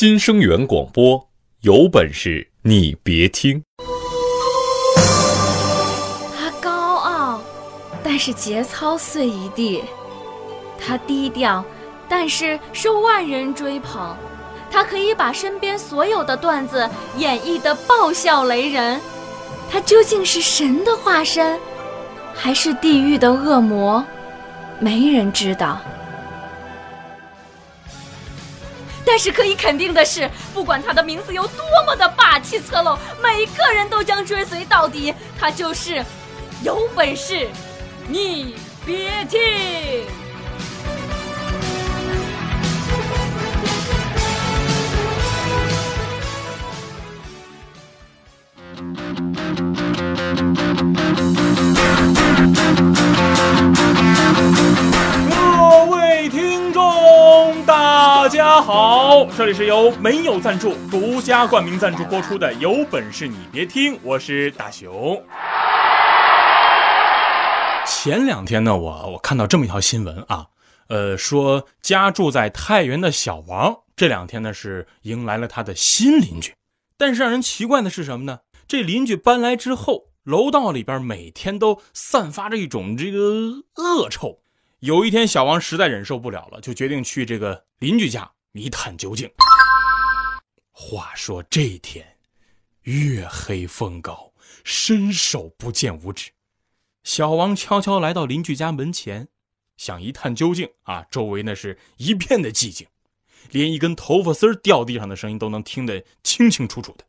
新生源广播，有本事你别听。他高傲，但是节操碎一地；他低调，但是受万人追捧。他可以把身边所有的段子演绎得爆笑雷人。他究竟是神的化身，还是地狱的恶魔？没人知道。但是可以肯定的是，不管他的名字有多么的霸气侧漏，每个人都将追随到底。他就是有本事，你别听。这里是由没有赞助、独家冠名赞助播出的《有本事你别听》，我是大熊。前两天呢，我我看到这么一条新闻啊，呃，说家住在太原的小王这两天呢是迎来了他的新邻居，但是让人奇怪的是什么呢？这邻居搬来之后，楼道里边每天都散发着一种这个恶臭。有一天，小王实在忍受不了了，就决定去这个邻居家一探究竟。话说这天，月黑风高，伸手不见五指。小王悄悄来到邻居家门前，想一探究竟。啊，周围那是一片的寂静，连一根头发丝掉地上的声音都能听得清清楚楚的。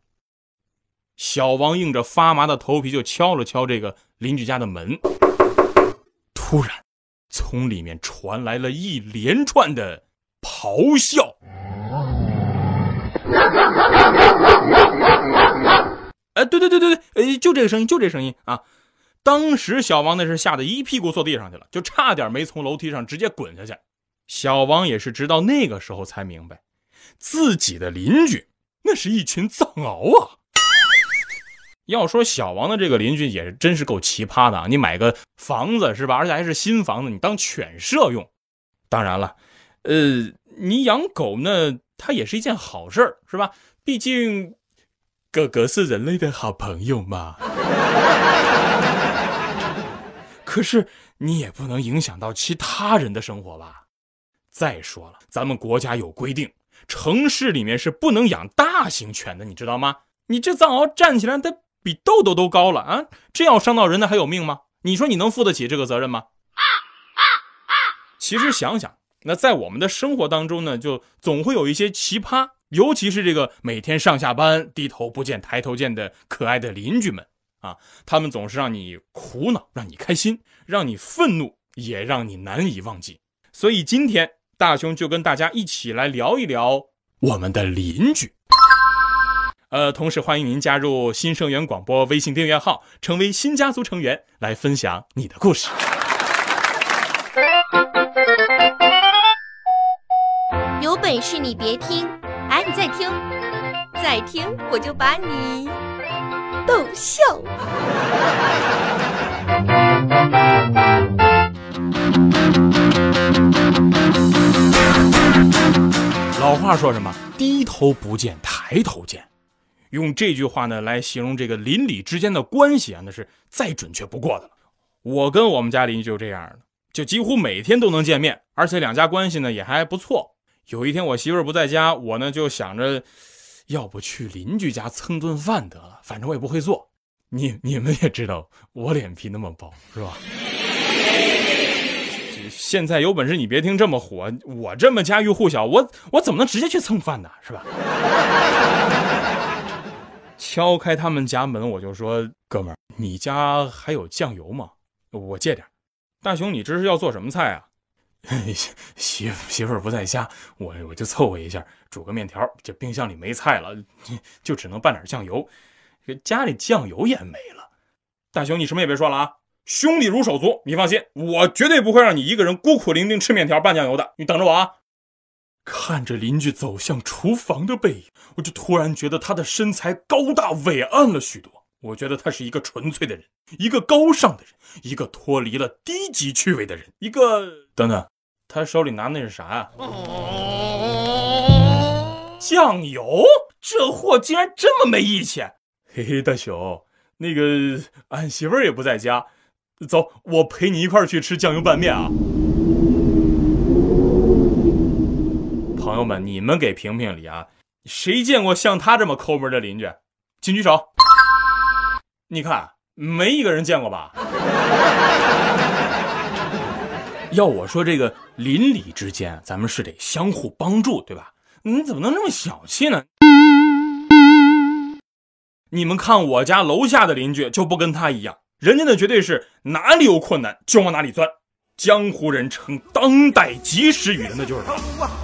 小王硬着发麻的头皮就敲了敲这个邻居家的门，突然。从里面传来了一连串的咆哮。哎，对对对对对，哎，就这个声音，就这声音啊！当时小王那是吓得一屁股坐地上去了，就差点没从楼梯上直接滚下去。小王也是直到那个时候才明白，自己的邻居那是一群藏獒啊。要说小王的这个邻居也是真是够奇葩的啊！你买个房子是吧？而且还是新房子，你当犬舍用。当然了，呃，你养狗呢，它也是一件好事儿，是吧？毕竟，狗狗是人类的好朋友嘛。可是你也不能影响到其他人的生活吧？再说了，咱们国家有规定，城市里面是不能养大型犬的，你知道吗？你这藏獒站起来，它。比豆豆都高了啊！这要伤到人，那还有命吗？你说你能负得起这个责任吗？其实想想，那在我们的生活当中呢，就总会有一些奇葩，尤其是这个每天上下班低头不见抬头见的可爱的邻居们啊，他们总是让你苦恼，让你开心，让你愤怒，也让你难以忘记。所以今天大雄就跟大家一起来聊一聊我们的邻居。呃，同时欢迎您加入新生源广播微信订阅号，成为新家族成员，来分享你的故事。没事你别听，哎，你再听，再听我就把你逗笑。老话说什么？低头不见抬头见。用这句话呢来形容这个邻里之间的关系啊，那是再准确不过的了。我跟我们家邻居就这样的，就几乎每天都能见面，而且两家关系呢也还不错。有一天我媳妇儿不在家，我呢就想着，要不去邻居家蹭顿饭得了，反正我也不会做。你你们也知道我脸皮那么薄，是吧？现在有本事你别听这么火，我这么家喻户晓，我我怎么能直接去蹭饭呢？是吧？敲开他们家门，我就说：“哥们儿，你家还有酱油吗？我借点。”大雄，你这是要做什么菜啊？媳媳妇儿不在家，我我就凑合一下，煮个面条。这冰箱里没菜了，就只能拌点酱油。家里酱油也没了。大雄，你什么也别说了啊！兄弟如手足，你放心，我绝对不会让你一个人孤苦伶仃吃面条拌酱油的。你等着我啊！看着邻居走向厨房的背影，我就突然觉得他的身材高大伟岸了许多。我觉得他是一个纯粹的人，一个高尚的人，一个脱离了低级趣味的人，一个……等等，他手里拿那是啥呀？酱油，这货竟然这么没义气！嘿嘿，大熊，那个俺媳妇儿也不在家，走，我陪你一块儿去吃酱油拌面啊！朋友们，你们给评评理啊！谁见过像他这么抠门的邻居？请举手。你看，没一个人见过吧？要我说，这个邻里之间，咱们是得相互帮助，对吧？你怎么能这么小气呢？你们看我家楼下的邻居就不跟他一样，人家那绝对是哪里有困难就往哪里钻，江湖人称当代及时雨的那就是他。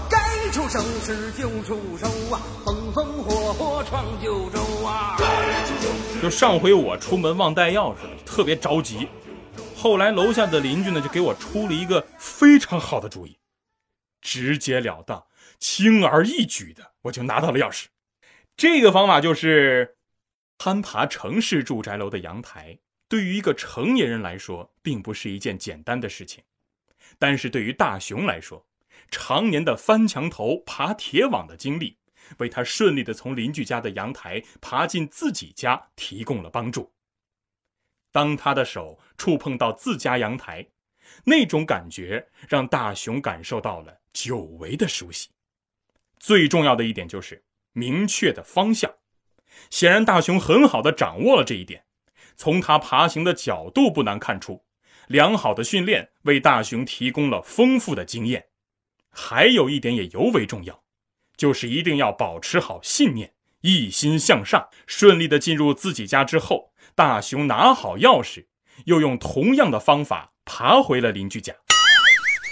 该出手时就出手啊，风风火火闯九州。就上回我出门忘带钥匙了，特别着急。后来楼下的邻居呢，就给我出了一个非常好的主意，直截了当、轻而易举的，我就拿到了钥匙。这个方法就是攀爬城市住宅楼的阳台。对于一个成年人来说，并不是一件简单的事情，但是对于大熊来说，常年的翻墙头、爬铁网的经历，为他顺利的从邻居家的阳台爬进自己家提供了帮助。当他的手触碰到自家阳台，那种感觉让大熊感受到了久违的熟悉。最重要的一点就是明确的方向。显然，大熊很好的掌握了这一点。从他爬行的角度不难看出，良好的训练为大熊提供了丰富的经验。还有一点也尤为重要，就是一定要保持好信念，一心向上。顺利的进入自己家之后。大熊拿好钥匙，又用同样的方法爬回了邻居家。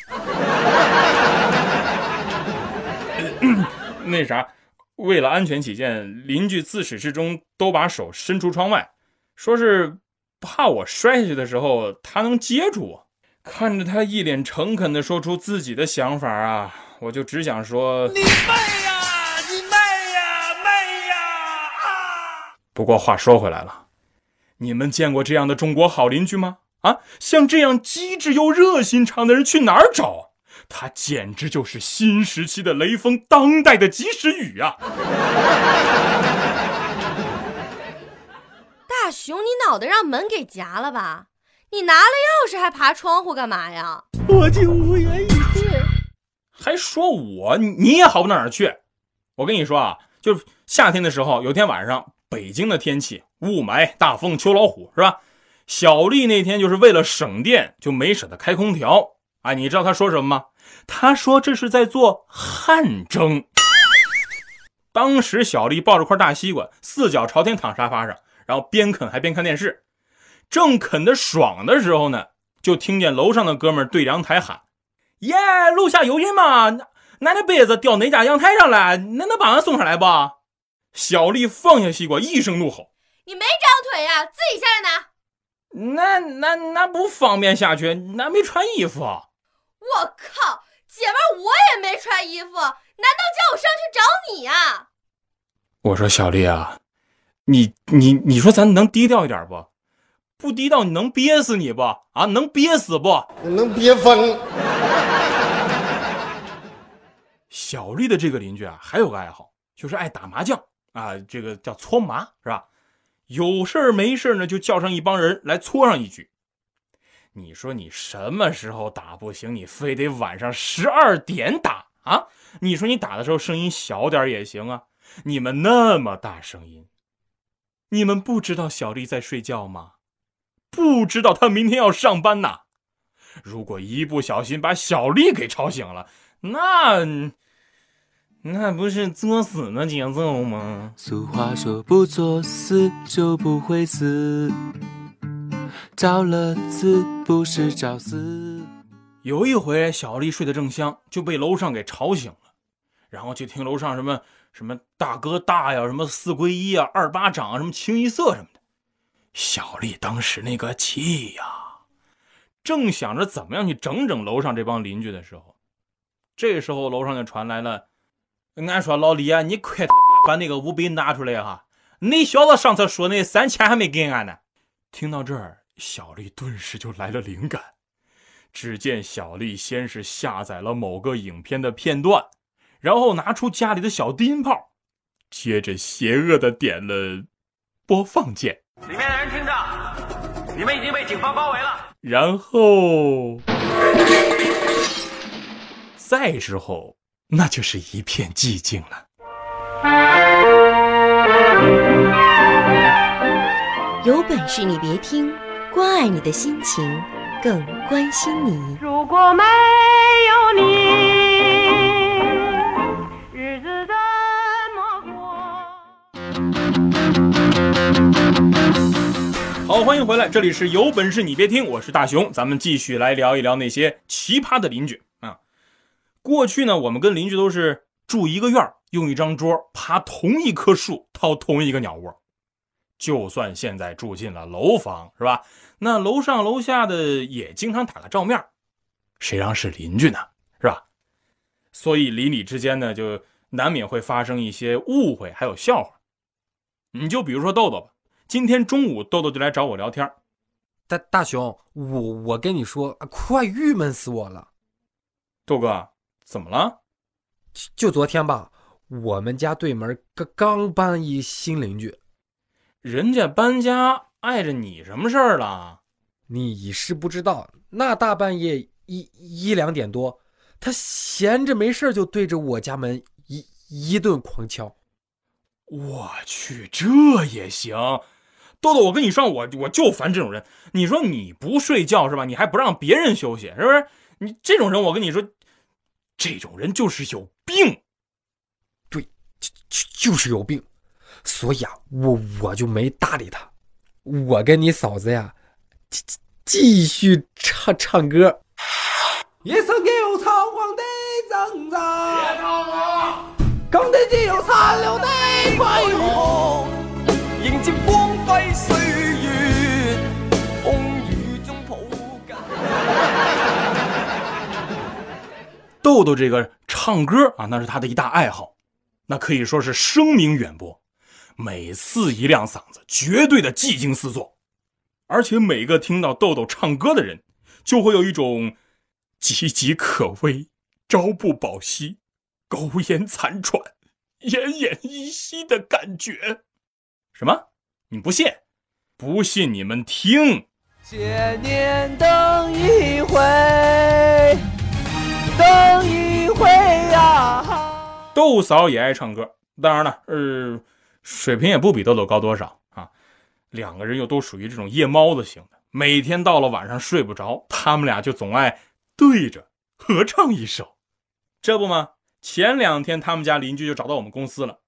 那啥，为了安全起见，邻居自始至终都把手伸出窗外，说是怕我摔下去的时候他能接住我。看着他一脸诚恳地说出自己的想法啊，我就只想说：你妹呀！你妹呀！妹呀！啊！不过话说回来了。你们见过这样的中国好邻居吗？啊，像这样机智又热心肠的人去哪儿找？他简直就是新时期的雷锋，当代的及时雨啊！大熊，你脑袋让门给夹了吧？你拿了钥匙还爬窗户干嘛呀？我竟无言。还说我，你也好不到哪儿去。我跟你说啊，就是夏天的时候，有天晚上。北京的天气，雾霾、大风、秋老虎，是吧？小丽那天就是为了省电，就没舍得开空调。啊，你知道他说什么吗？他说这是在做汗蒸。当时小丽抱着块大西瓜，四脚朝天躺沙发上，然后边啃还边看电视。正啃得爽的时候呢，就听见楼上的哥们对阳台喊：“耶，楼下有人吗？俺的被子掉哪家阳台上了？恁能把俺送上来不？”小丽放下西瓜，一声怒吼：“你没长腿呀，自己下来拿！那那那不方便下去，那没穿衣服。”我靠，姐们，我也没穿衣服，难道叫我上去找你啊？我说小丽啊，你你你说咱能低调一点不？不低调你能憋死你不？啊，能憋死不？能憋疯。小丽的这个邻居啊，还有个爱好，就是爱打麻将。啊，这个叫搓麻是吧？有事儿没事儿呢，就叫上一帮人来搓上一局。你说你什么时候打不行，你非得晚上十二点打啊？你说你打的时候声音小点也行啊？你们那么大声音，你们不知道小丽在睡觉吗？不知道她明天要上班呐？如果一不小心把小丽给吵醒了，那……那不是作死的节奏吗？俗话说，不作死就不会死，找乐子不是找死。有一回，小丽睡得正香，就被楼上给吵醒了，然后就听楼上什么什么大哥大呀，什么四归一啊，二巴掌啊，什么清一色什么的。小丽当时那个气呀，正想着怎么样去整整楼上这帮邻居的时候，这时候楼上就传来了。俺说老李啊，你快把那个五百拿出来哈！那小子上次说那三千还没给俺呢。听到这儿，小丽顿时就来了灵感。只见小丽先是下载了某个影片的片段，然后拿出家里的小低音炮，接着邪恶的点了播放键，里面的人听着，你们已经被警方包围了。然后再之后，那就是一片寂静了。有本事你别听，关爱你的心情，更关心你。如果没有你，日子怎么过？好，欢迎回来，这里是有本事你别听，我是大熊，咱们继续来聊一聊那些奇葩的邻居啊。过去呢，我们跟邻居都是住一个院，用一张桌，爬同一棵树，掏同一个鸟窝。就算现在住进了楼房，是吧？那楼上楼下的也经常打个照面，谁让是邻居呢？是吧？所以邻里之间呢，就难免会发生一些误会，还有笑话。你就比如说豆豆吧，今天中午豆豆就来找我聊天。大大熊，我我跟你说，快郁闷死我了。豆哥，怎么了？就昨天吧，我们家对门刚刚搬一新邻居。人家搬家碍着你什么事儿了？你是不知道，那大半夜一一两点多，他闲着没事就对着我家门一一顿狂敲。我去，这也行？豆豆，我跟你说，我我就烦这种人。你说你不睡觉是吧？你还不让别人休息，是不是？你这种人，我跟你说，这种人就是有病。对，就就就是有病。所以啊，我我就没搭理他，我跟你嫂子呀，继继续唱唱歌。一首又仓皇的挣扎，别吵我！钢的只有残留的迎接光輝歲月，风雨中抱緊。豆豆这个唱歌啊，那是他的一大爱好，那可以说是声名远播。每次一亮嗓子，绝对的技惊四座，而且每个听到豆豆唱歌的人，就会有一种岌岌可危、朝不保夕、苟延残喘、奄奄一息的感觉。什么？你不信？不信你们听。千年等一回，等一回呀！豆嫂也爱唱歌，当然了，呃。水平也不比豆豆高多少啊，两个人又都属于这种夜猫子型的，每天到了晚上睡不着，他们俩就总爱对着合唱一首。这不吗？前两天他们家邻居就找到我们公司了，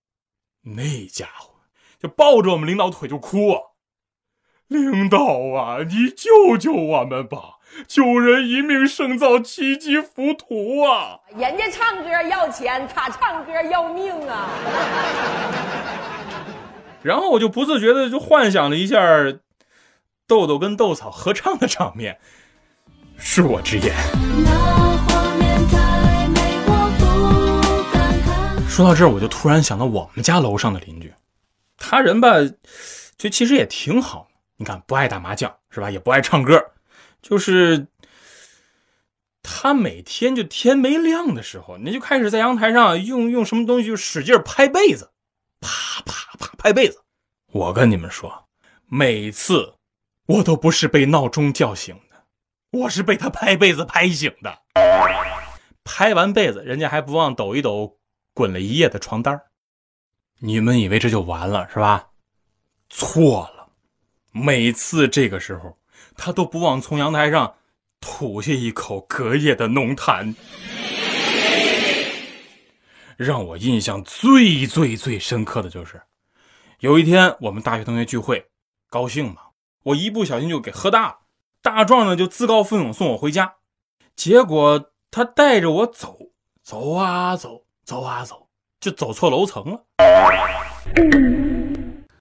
那家伙就抱着我们领导腿就哭啊：“领导啊，你救救我们吧！救人一命胜造七级浮屠啊！”人家唱歌要钱，他唱歌要命啊！然后我就不自觉的就幻想了一下，豆豆跟豆草合唱的场面，恕我直言。说到这儿，我就突然想到我们家楼上的邻居，他人吧，就其实也挺好。你看，不爱打麻将是吧？也不爱唱歌，就是他每天就天没亮的时候，你就开始在阳台上用用什么东西就使劲拍被子。啪啪啪拍被子，我跟你们说，每次我都不是被闹钟叫醒的，我是被他拍被子拍醒的。拍完被子，人家还不忘抖一抖滚了一夜的床单你们以为这就完了是吧？错了，每次这个时候，他都不忘从阳台上吐下一口隔夜的浓痰。让我印象最最最深刻的就是，有一天我们大学同学聚会，高兴嘛，我一不小心就给喝大了。大壮呢就自告奋勇送我回家，结果他带着我走，走啊走，走啊走，就走错楼层了。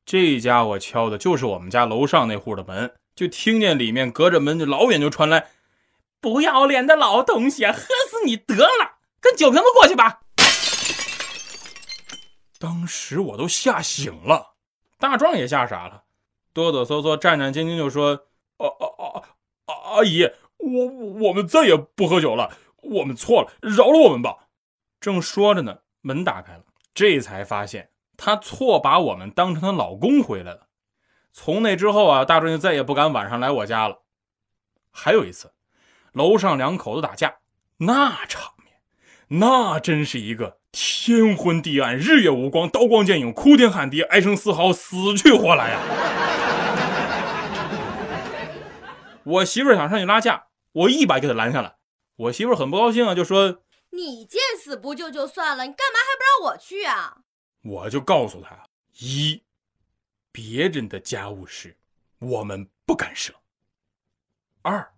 这家伙敲的就是我们家楼上那户的门，就听见里面隔着门就老远就传来：“不要脸的老东西，喝死你得了，跟酒瓶子过去吧。”当时我都吓醒了，大壮也吓傻了，哆哆嗦嗦、战战兢兢就说：“啊啊啊啊！阿姨，我我们再也不喝酒了，我们错了，饶了我们吧。”正说着呢，门打开了，这才发现她错把我们当成她老公回来了。从那之后啊，大壮就再也不敢晚上来我家了。还有一次，楼上两口子打架，那场面，那真是一个天昏地暗、日月无光、刀光剑影、哭天喊地、哀声嘶嚎、死去活来呀！我媳妇想上去拉架，我一把给她拦下来。我媳妇很不高兴啊，就说：“你见死不救就算了，你干嘛还不让我去啊？”我就告诉他：一，别人的家务事我们不干涉；二，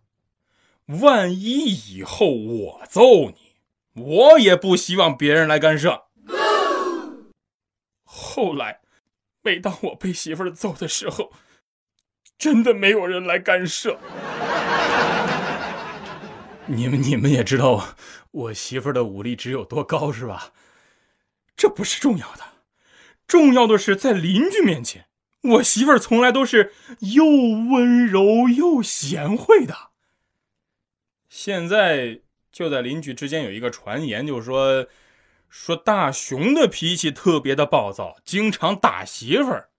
万一以后我揍你，我也不希望别人来干涉。后来，每当我被媳妇儿揍的时候，真的没有人来干涉。你们你们也知道我媳妇儿的武力值有多高是吧？这不是重要的，重要的是在邻居面前，我媳妇儿从来都是又温柔又贤惠的。现在就在邻居之间有一个传言，就是说说大熊的脾气特别的暴躁，经常打媳妇儿。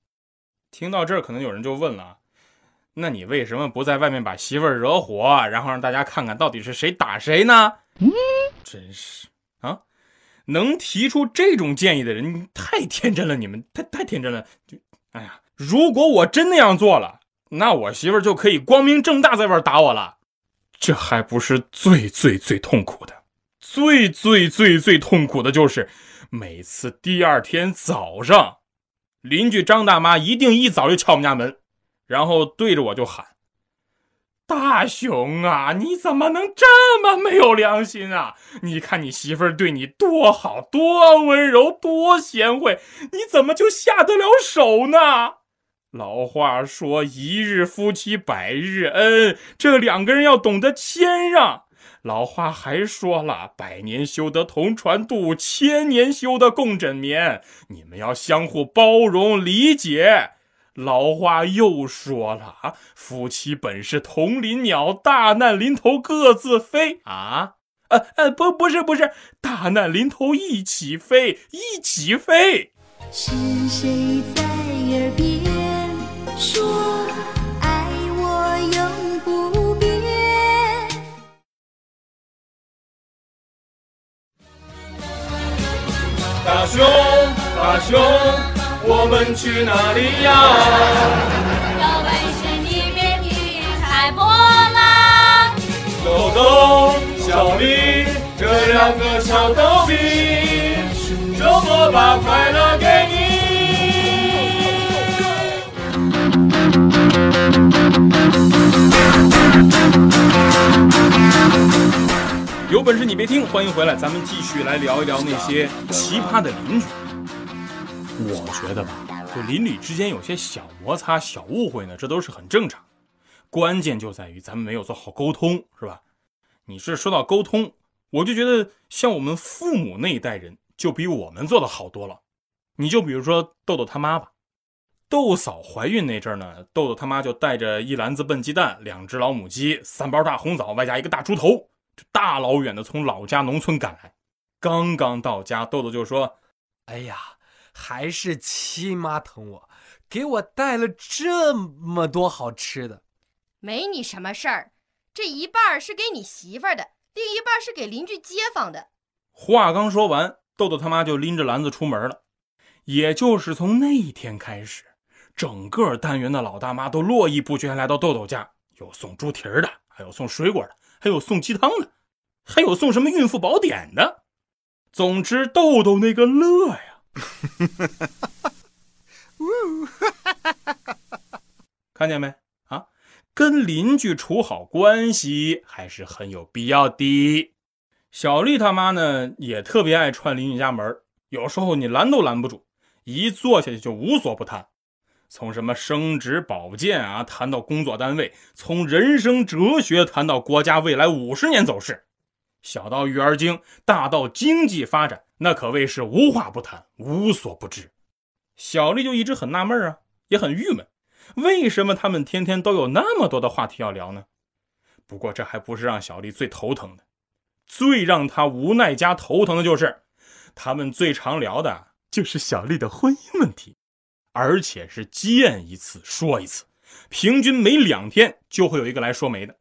听到这儿，可能有人就问了。那你为什么不在外面把媳妇儿惹火，然后让大家看看到底是谁打谁呢？嗯，真是啊，能提出这种建议的人太天真了，你们太太天真了。就，哎呀，如果我真那样做了，那我媳妇儿就可以光明正大在外打我了。这还不是最最最痛苦的，最最最最痛苦的就是每次第二天早上，邻居张大妈一定一早就敲我们家门。然后对着我就喊：“大熊啊，你怎么能这么没有良心啊？你看你媳妇儿对你多好，多温柔，多贤惠，你怎么就下得了手呢？老话说，一日夫妻百日恩，这两个人要懂得谦让。老话还说了，百年修得同船渡，千年修得共枕眠。你们要相互包容理解。”老话又说了啊夫妻本是同林鸟，大难临头各自飞啊！呃呃，不，不是，不是，大难临头一起飞，一起飞。是谁在耳边说爱我永不变？大熊，大熊。我们去哪里呀？有本事你别去开播啦！豆豆、小丽这两个小逗比，周末把快乐给你。有本事你别听，欢迎回来，咱们继续来聊一聊那些奇葩的邻居。我觉得吧，就邻里之间有些小摩擦、小误会呢，这都是很正常。关键就在于咱们没有做好沟通，是吧？你是说到沟通，我就觉得像我们父母那一代人就比我们做的好多了。你就比如说豆豆他妈吧，豆嫂怀孕那阵儿呢，豆豆他妈就带着一篮子笨鸡蛋、两只老母鸡、三包大红枣，外加一个大猪头，就大老远的从老家农村赶来。刚刚到家，豆豆就说：“哎呀。”还是亲妈疼我，给我带了这么多好吃的。没你什么事儿，这一半是给你媳妇儿的，另一半是给邻居街坊的。话刚说完，豆豆他妈就拎着篮子出门了。也就是从那一天开始，整个单元的老大妈都络绎不绝来到豆豆家，有送猪蹄儿的，还有送水果的，还有送鸡汤的，还有送什么孕妇宝典的。总之，豆豆那个乐呀！哈哈哈哈哈哈看见没啊？跟邻居处好关系还是很有必要的。小丽他妈呢，也特别爱串邻居家门，有时候你拦都拦不住，一坐下去就无所不谈，从什么升职保健啊，谈到工作单位；从人生哲学谈到国家未来五十年走势。小到育儿经，大到经济发展，那可谓是无话不谈，无所不知。小丽就一直很纳闷啊，也很郁闷，为什么他们天天都有那么多的话题要聊呢？不过这还不是让小丽最头疼的，最让她无奈加头疼的就是，他们最常聊的就是小丽的婚姻问题，而且是见一次说一次，平均每两天就会有一个来说媒的。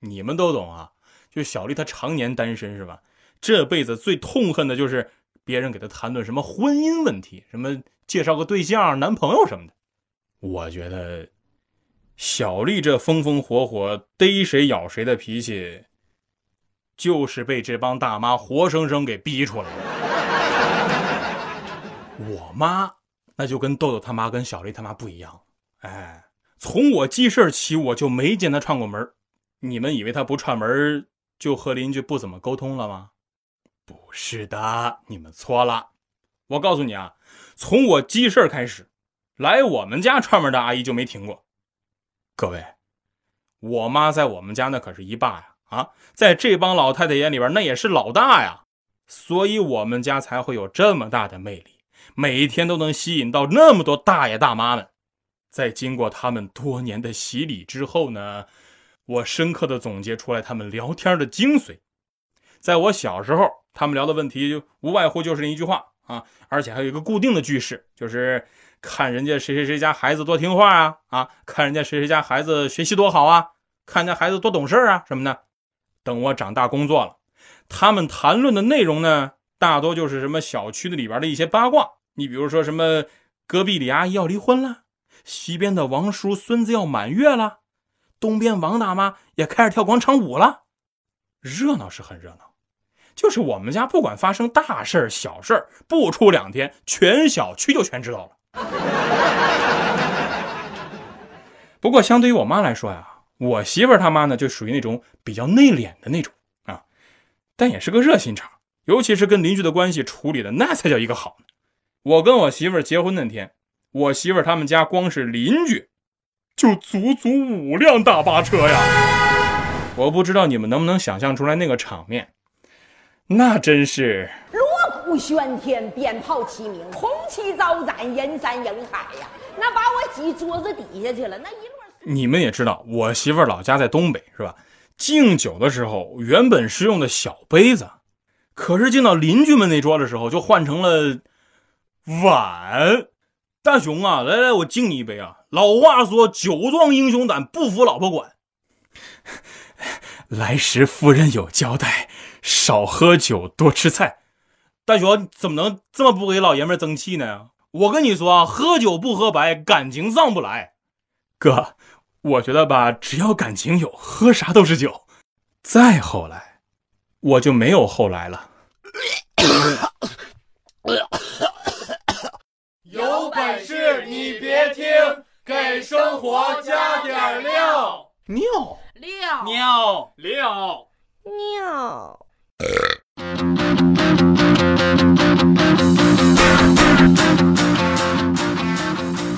你们都懂啊，就小丽她常年单身是吧？这辈子最痛恨的就是别人给他谈论什么婚姻问题，什么介绍个对象、男朋友什么的。我觉得。小丽这风风火火逮谁咬谁的脾气，就是被这帮大妈活生生给逼出来的。我妈那就跟豆豆他妈跟小丽他妈不一样，哎，从我记事起我就没见她串过门。你们以为她不串门就和邻居不怎么沟通了吗？不是的，你们错了。我告诉你啊，从我记事儿开始，来我们家串门的阿姨就没停过。各位，我妈在我们家那可是一霸呀！啊，在这帮老太太眼里边，那也是老大呀。所以，我们家才会有这么大的魅力，每天都能吸引到那么多大爷大妈们。在经过他们多年的洗礼之后呢，我深刻的总结出来他们聊天的精髓。在我小时候，他们聊的问题就无外乎就是那一句话啊，而且还有一个固定的句式，就是。看人家谁谁谁家孩子多听话啊啊！看人家谁谁家孩子学习多好啊！看人家孩子多懂事啊什么的。等我长大工作了，他们谈论的内容呢，大多就是什么小区的里边的一些八卦。你比如说什么隔壁李阿姨要离婚了，西边的王叔孙子要满月了，东边王大妈也开始跳广场舞了，热闹是很热闹。就是我们家不管发生大事儿小事儿不出两天，全小区就全知道了。不过，相对于我妈来说呀，我媳妇儿他妈呢，就属于那种比较内敛的那种啊，但也是个热心肠，尤其是跟邻居的关系处理的那才叫一个好呢。我跟我媳妇儿结婚那天，我媳妇儿他们家光是邻居，就足足五辆大巴车呀！我不知道你们能不能想象出来那个场面，那真是锣。鼓喧天，鞭炮齐鸣，红旗招展，人山人海呀！那把我挤桌子底下去了。那一摞。你们也知道，我媳妇儿老家在东北，是吧？敬酒的时候原本是用的小杯子，可是敬到邻居们那桌的时候，就换成了碗。大雄啊，来来，我敬你一杯啊！老话说，酒壮英雄胆，不服老婆管。来时夫人有交代，少喝酒，多吃菜。大雄怎么能这么不给老爷们争气呢？我跟你说啊，喝酒不喝白，感情上不来。哥，我觉得吧，只要感情有，喝啥都是酒。再后来，我就没有后来了。有本事你别听，给生活加点料。尿尿尿尿尿。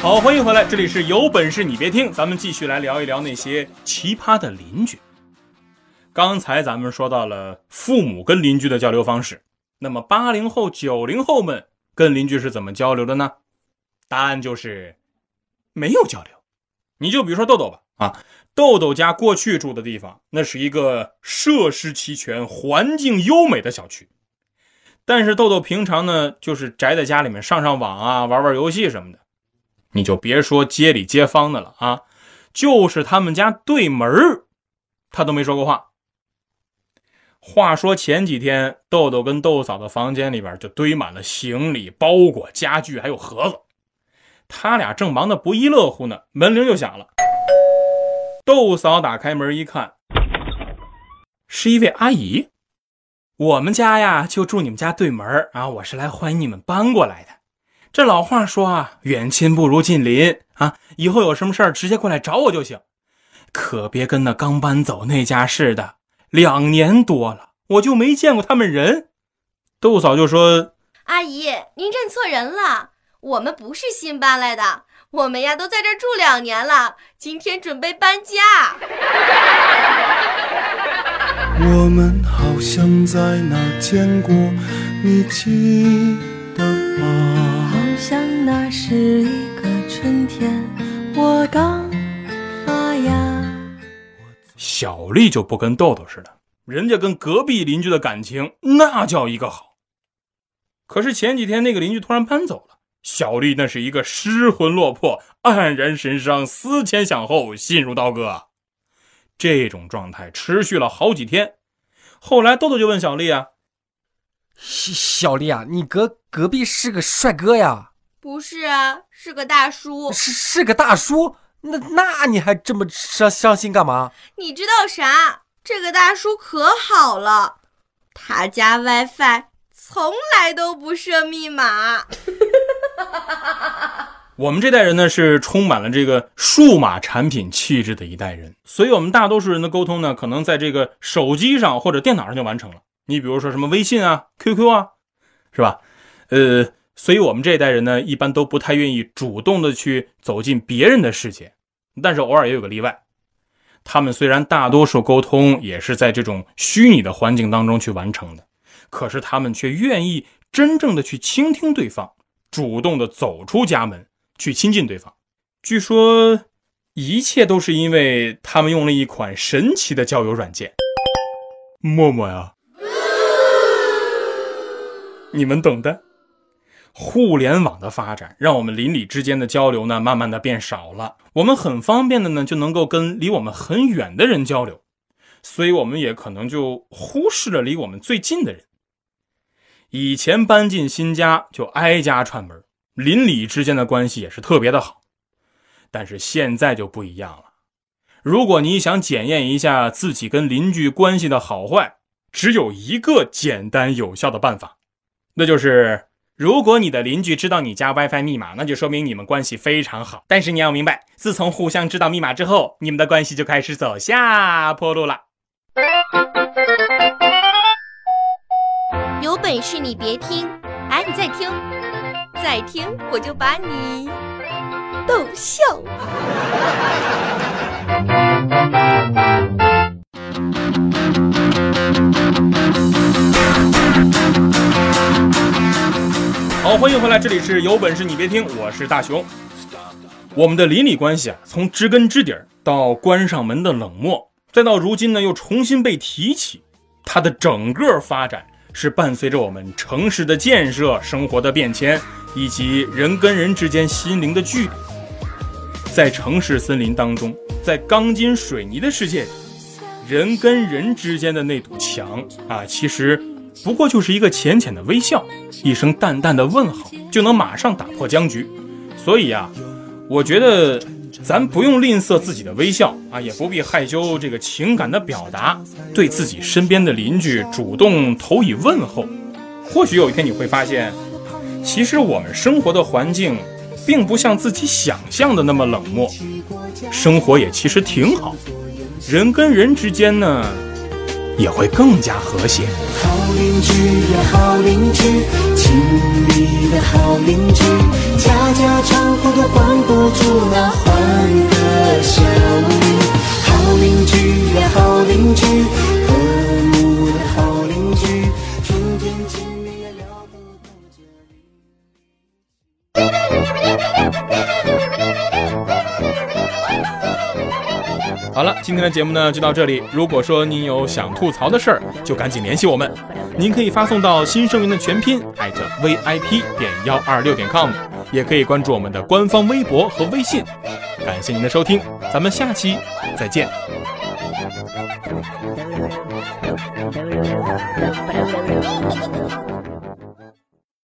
好，欢迎回来，这里是有本事你别听，咱们继续来聊一聊那些奇葩的邻居。刚才咱们说到了父母跟邻居的交流方式，那么八零后、九零后们跟邻居是怎么交流的呢？答案就是没有交流。你就比如说豆豆吧，啊，豆豆家过去住的地方，那是一个设施齐全、环境优美的小区。但是豆豆平常呢，就是宅在家里面上上网啊，玩玩游戏什么的。你就别说街里街坊的了啊，就是他们家对门他都没说过话。话说前几天，豆豆跟豆嫂的房间里边就堆满了行李、包裹、家具，还有盒子。他俩正忙得不亦乐乎呢，门铃就响了。豆嫂打开门一看，是一位阿姨。我们家呀，就住你们家对门啊！我是来欢迎你们搬过来的。这老话说啊，远亲不如近邻啊！以后有什么事儿，直接过来找我就行，可别跟那刚搬走那家似的。两年多了，我就没见过他们人。豆嫂就说：“阿姨，您认错人了，我们不是新搬来的，我们呀都在这住两年了，今天准备搬家。”我们好像在哪见过，你记得吗？好像那是一个春天，我刚发芽。小丽就不跟豆豆似的，人家跟隔壁邻居的感情那叫一个好。可是前几天那个邻居突然搬走了，小丽那是一个失魂落魄、黯然神伤、思前想后、心如刀割。这种状态持续了好几天。后来豆豆就问小丽啊：“小丽啊，你隔隔壁是个帅哥呀？”“不是啊，是个大叔。”“是是个大叔？那那你还这么伤伤心干嘛？”“你知道啥？这个大叔可好了，他家 WiFi 从来都不设密码。” 我们这代人呢，是充满了这个数码产品气质的一代人，所以我们大多数人的沟通呢，可能在这个手机上或者电脑上就完成了。你比如说什么微信啊、QQ 啊，是吧？呃，所以我们这一代人呢，一般都不太愿意主动的去走进别人的世界，但是偶尔也有个例外，他们虽然大多数沟通也是在这种虚拟的环境当中去完成的，可是他们却愿意真正的去倾听对方，主动的走出家门。去亲近对方，据说一切都是因为他们用了一款神奇的交友软件——陌陌呀。你们懂的。互联网的发展让我们邻里之间的交流呢，慢慢的变少了。我们很方便的呢，就能够跟离我们很远的人交流，所以我们也可能就忽视了离我们最近的人。以前搬进新家就挨家串门。邻里之间的关系也是特别的好，但是现在就不一样了。如果你想检验一下自己跟邻居关系的好坏，只有一个简单有效的办法，那就是如果你的邻居知道你家 WiFi 密码，那就说明你们关系非常好。但是你要明白，自从互相知道密码之后，你们的关系就开始走下坡路了。有本事你别听，哎，你再听。再听，我就把你逗笑。好，欢迎回来，这里是有本事你别听，我是大熊。我们的邻里关系啊，从知根知底儿到关上门的冷漠，再到如今呢又重新被提起，它的整个发展是伴随着我们城市的建设、生活的变迁。以及人跟人之间心灵的距离，在城市森林当中，在钢筋水泥的世界里，人跟人之间的那堵墙啊，其实不过就是一个浅浅的微笑，一声淡淡的问好，就能马上打破僵局。所以啊，我觉得咱不用吝啬自己的微笑啊，也不必害羞这个情感的表达，对自己身边的邻居主动投以问候。或许有一天你会发现。其实我们生活的环境，并不像自己想象的那么冷漠，生活也其实挺好，人跟人之间呢，也会更加和谐。好邻居呀，好邻居，亲密的好邻居，家家窗户都关不住那欢歌笑语。好邻居呀，好邻居，好了今天的节目呢就到这里。如果说您有想吐槽的事儿就赶紧联系我们。您可以发送到新生源的全拼 atvip 点幺二六点 com 也可以关注我们的官方微博和微信。感谢您的收听咱们下期再见。